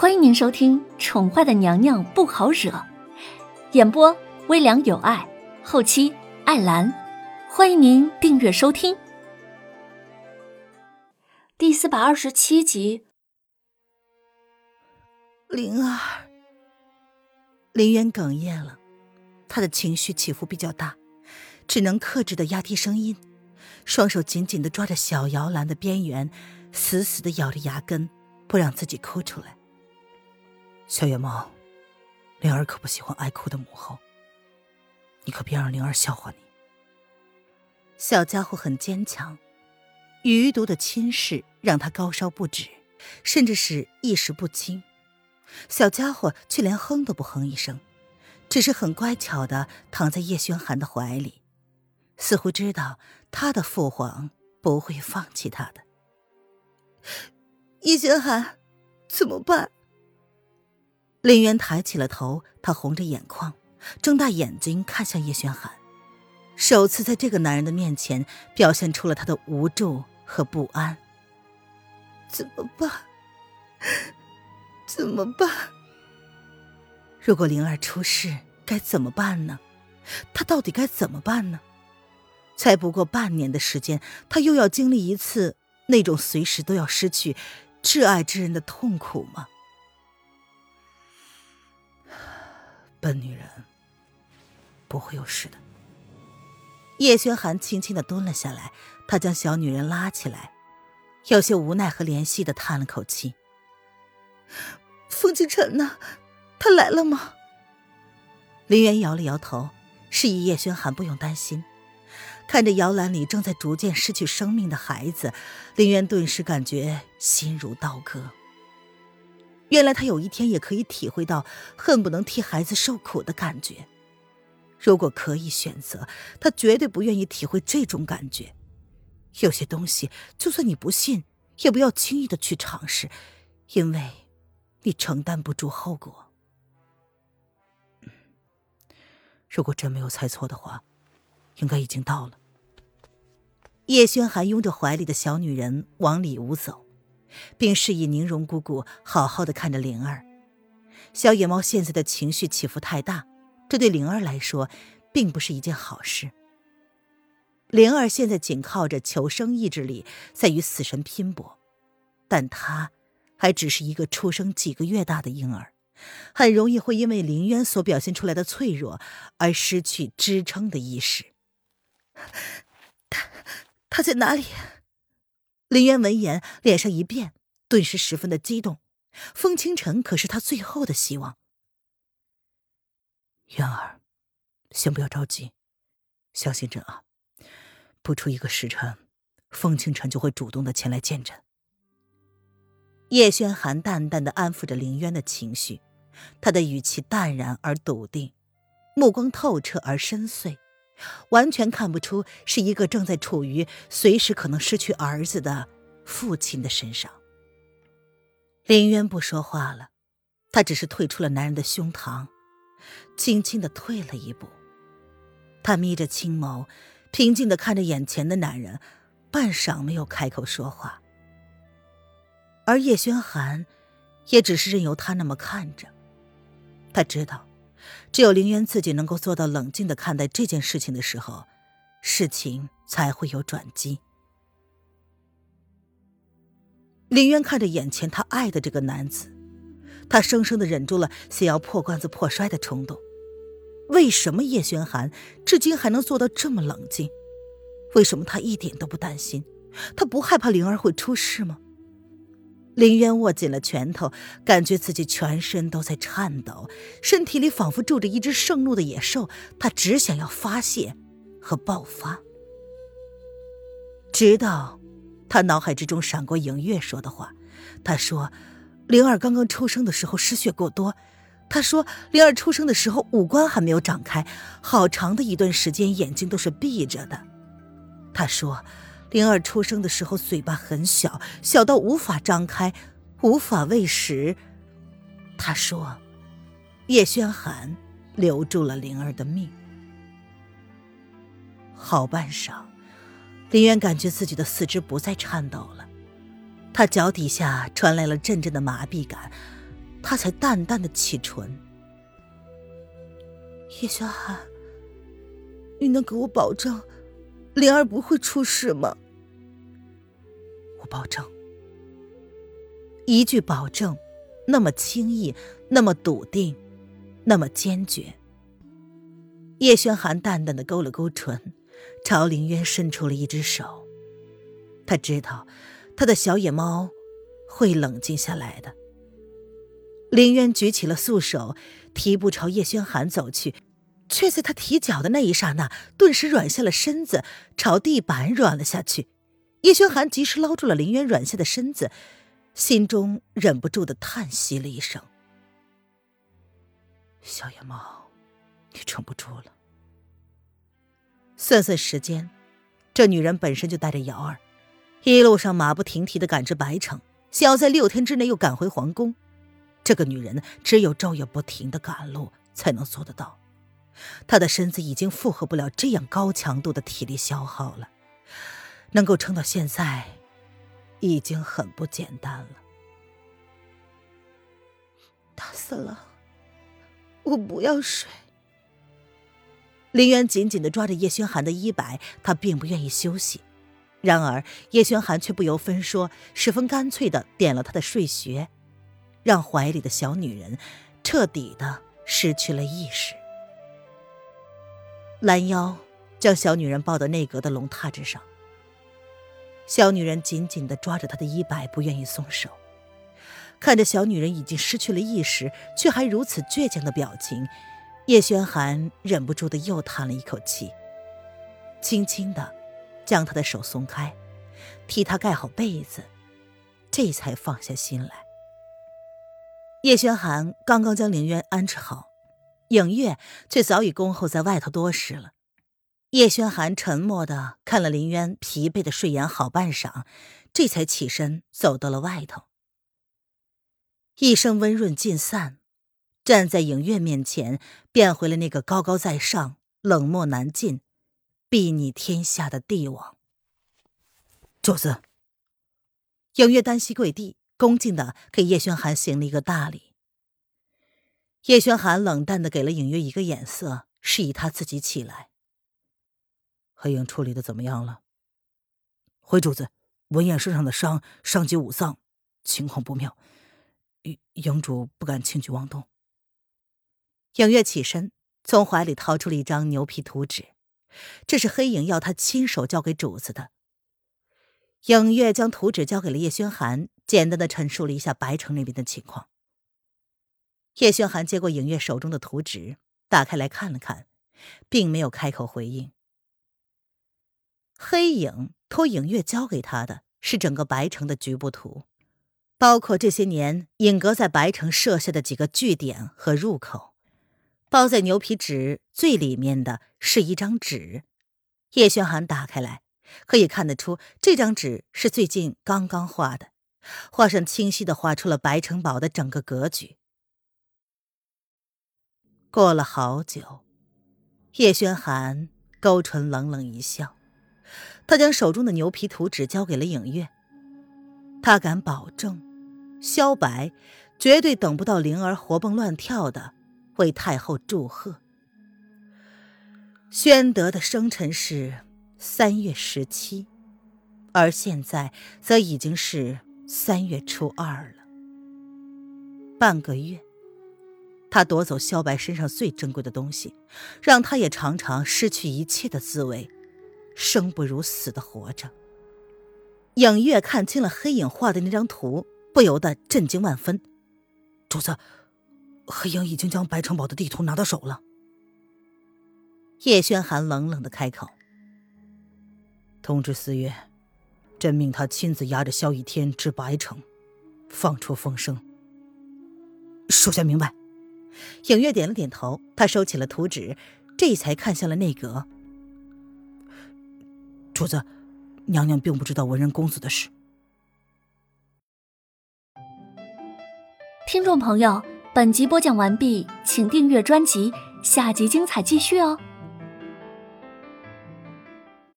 欢迎您收听《宠坏的娘娘不好惹》，演播微凉有爱，后期艾兰。欢迎您订阅收听第四百二十七集。灵儿，林渊哽咽了，他的情绪起伏比较大，只能克制的压低声音，双手紧紧的抓着小摇篮的边缘，死死的咬着牙根，不让自己哭出来。小野猫，灵儿可不喜欢爱哭的母后。你可别让灵儿笑话你。小家伙很坚强，余毒的侵蚀让他高烧不止，甚至是意识不清。小家伙却连哼都不哼一声，只是很乖巧的躺在叶轩寒的怀里，似乎知道他的父皇不会放弃他的。叶轩寒，怎么办？林渊抬起了头，他红着眼眶，睁大眼睛看向叶轩寒，首次在这个男人的面前表现出了他的无助和不安。怎么办？怎么办？如果灵儿出事，该怎么办呢？他到底该怎么办呢？才不过半年的时间，他又要经历一次那种随时都要失去挚爱之人的痛苦吗？笨女人，不会有事的。叶轩寒轻轻的蹲了下来，他将小女人拉起来，有些无奈和怜惜的叹了口气。风清晨呢？他来了吗？林渊摇了摇头，示意叶轩寒不用担心。看着摇篮里正在逐渐失去生命的孩子，林渊顿时感觉心如刀割。原来他有一天也可以体会到恨不能替孩子受苦的感觉。如果可以选择，他绝对不愿意体会这种感觉。有些东西，就算你不信，也不要轻易的去尝试，因为，你承担不住后果。如果真没有猜错的话，应该已经到了。叶轩寒拥着怀里的小女人往里屋走。并示意宁荣姑姑好好的看着灵儿。小野猫现在的情绪起伏太大，这对灵儿来说并不是一件好事。灵儿现在仅靠着求生意志力在与死神拼搏，但她还只是一个出生几个月大的婴儿，很容易会因为林渊所表现出来的脆弱而失去支撑的意识。他，他在哪里？林渊闻言，脸上一变，顿时十分的激动。风清晨可是他最后的希望。渊儿，先不要着急，相信朕啊！不出一个时辰，风清晨就会主动的前来见朕。叶轩寒淡淡的安抚着林渊的情绪，他的语气淡然而笃定，目光透彻而深邃。完全看不出是一个正在处于随时可能失去儿子的父亲的身上。林渊不说话了，他只是退出了男人的胸膛，轻轻的退了一步。他眯着青眸，平静的看着眼前的男人，半晌没有开口说话。而叶轩寒，也只是任由他那么看着。他知道。只有林渊自己能够做到冷静的看待这件事情的时候，事情才会有转机。林渊看着眼前他爱的这个男子，他生生的忍住了想要破罐子破摔的冲动。为什么叶轩寒至今还能做到这么冷静？为什么他一点都不担心？他不害怕灵儿会出事吗？林渊握紧了拳头，感觉自己全身都在颤抖，身体里仿佛住着一只盛怒的野兽，他只想要发泄和爆发。直到他脑海之中闪过影月说的话，他说：“灵儿刚刚出生的时候失血过多。”他说：“灵儿出生的时候五官还没有长开，好长的一段时间眼睛都是闭着的。”他说。灵儿出生的时候，嘴巴很小，小到无法张开，无法喂食。他说：“叶轩寒留住了灵儿的命。”好半晌，林渊感觉自己的四肢不再颤抖了，他脚底下传来了阵阵的麻痹感，他才淡淡的启唇：“叶轩寒，你能给我保证，灵儿不会出事吗？”“我保证。”一句保证，那么轻易，那么笃定，那么坚决。叶轩寒淡淡的勾了勾唇，朝林渊伸出了一只手。他知道，他的小野猫会冷静下来的。林渊举起了素手，提步朝叶轩寒走去，却在他提脚的那一刹那，顿时软下了身子，朝地板软了下去。叶轩寒及时捞住了林渊软下的身子，心中忍不住的叹息了一声：“小野猫，你撑不住了。”算算时间，这女人本身就带着瑶儿，一路上马不停蹄的赶至白城，想要在六天之内又赶回皇宫。这个女人只有昼夜不停的赶路才能做得到，她的身子已经负荷不了这样高强度的体力消耗了，能够撑到现在，已经很不简单了。打死了，我不要睡。林渊紧紧的抓着叶轩寒的衣摆，他并不愿意休息，然而叶轩寒却不由分说，十分干脆的点了他的睡穴。让怀里的小女人彻底的失去了意识。拦腰将小女人抱到内阁的龙榻之上，小女人紧紧的抓着他的衣摆，不愿意松手。看着小女人已经失去了意识，却还如此倔强的表情，叶轩寒忍不住的又叹了一口气，轻轻的将她的手松开，替她盖好被子，这才放下心来。叶轩寒刚刚将凌渊安置好，影月却早已恭候在外头多时了。叶轩寒沉默的看了林渊疲惫的睡眼好半晌，这才起身走到了外头。一声温润尽散，站在影月面前，变回了那个高高在上、冷漠难近、睥睨天下的帝王。主子，影月单膝跪地。恭敬的给叶轩寒行了一个大礼。叶轩寒冷淡的给了影月一个眼色，示意他自己起来。黑影处理的怎么样了？回主子，文彦身上的伤伤及五脏，情况不妙，影影主不敢轻举妄动。影月起身，从怀里掏出了一张牛皮图纸，这是黑影要他亲手交给主子的。影月将图纸交给了叶轩寒。简单的陈述了一下白城那边的情况。叶轩寒接过影月手中的图纸，打开来看了看，并没有开口回应。黑影托影月交给他的是整个白城的局部图，包括这些年影阁在白城设下的几个据点和入口。包在牛皮纸最里面的是一张纸，叶轩寒打开来，可以看得出这张纸是最近刚刚画的。画上清晰的画出了白城堡的整个格局。过了好久，叶轩寒勾唇冷冷一笑，他将手中的牛皮图纸交给了影月。他敢保证，萧白绝对等不到灵儿活蹦乱跳的为太后祝贺。宣德的生辰是三月十七，而现在则已经是。三月初二了，半个月，他夺走萧白身上最珍贵的东西，让他也尝尝失去一切的滋味，生不如死的活着。影月看清了黑影画的那张图，不由得震惊万分。主子，黑影已经将白城堡的地图拿到手了。叶轩寒冷冷的开口：“通知四月。”朕命他亲自押着萧逸天至白城，放出风声。属下明白。影月点了点头，他收起了图纸，这才看向了内阁。主子，娘娘并不知道文人公子的事。听众朋友，本集播讲完毕，请订阅专辑，下集精彩继续哦。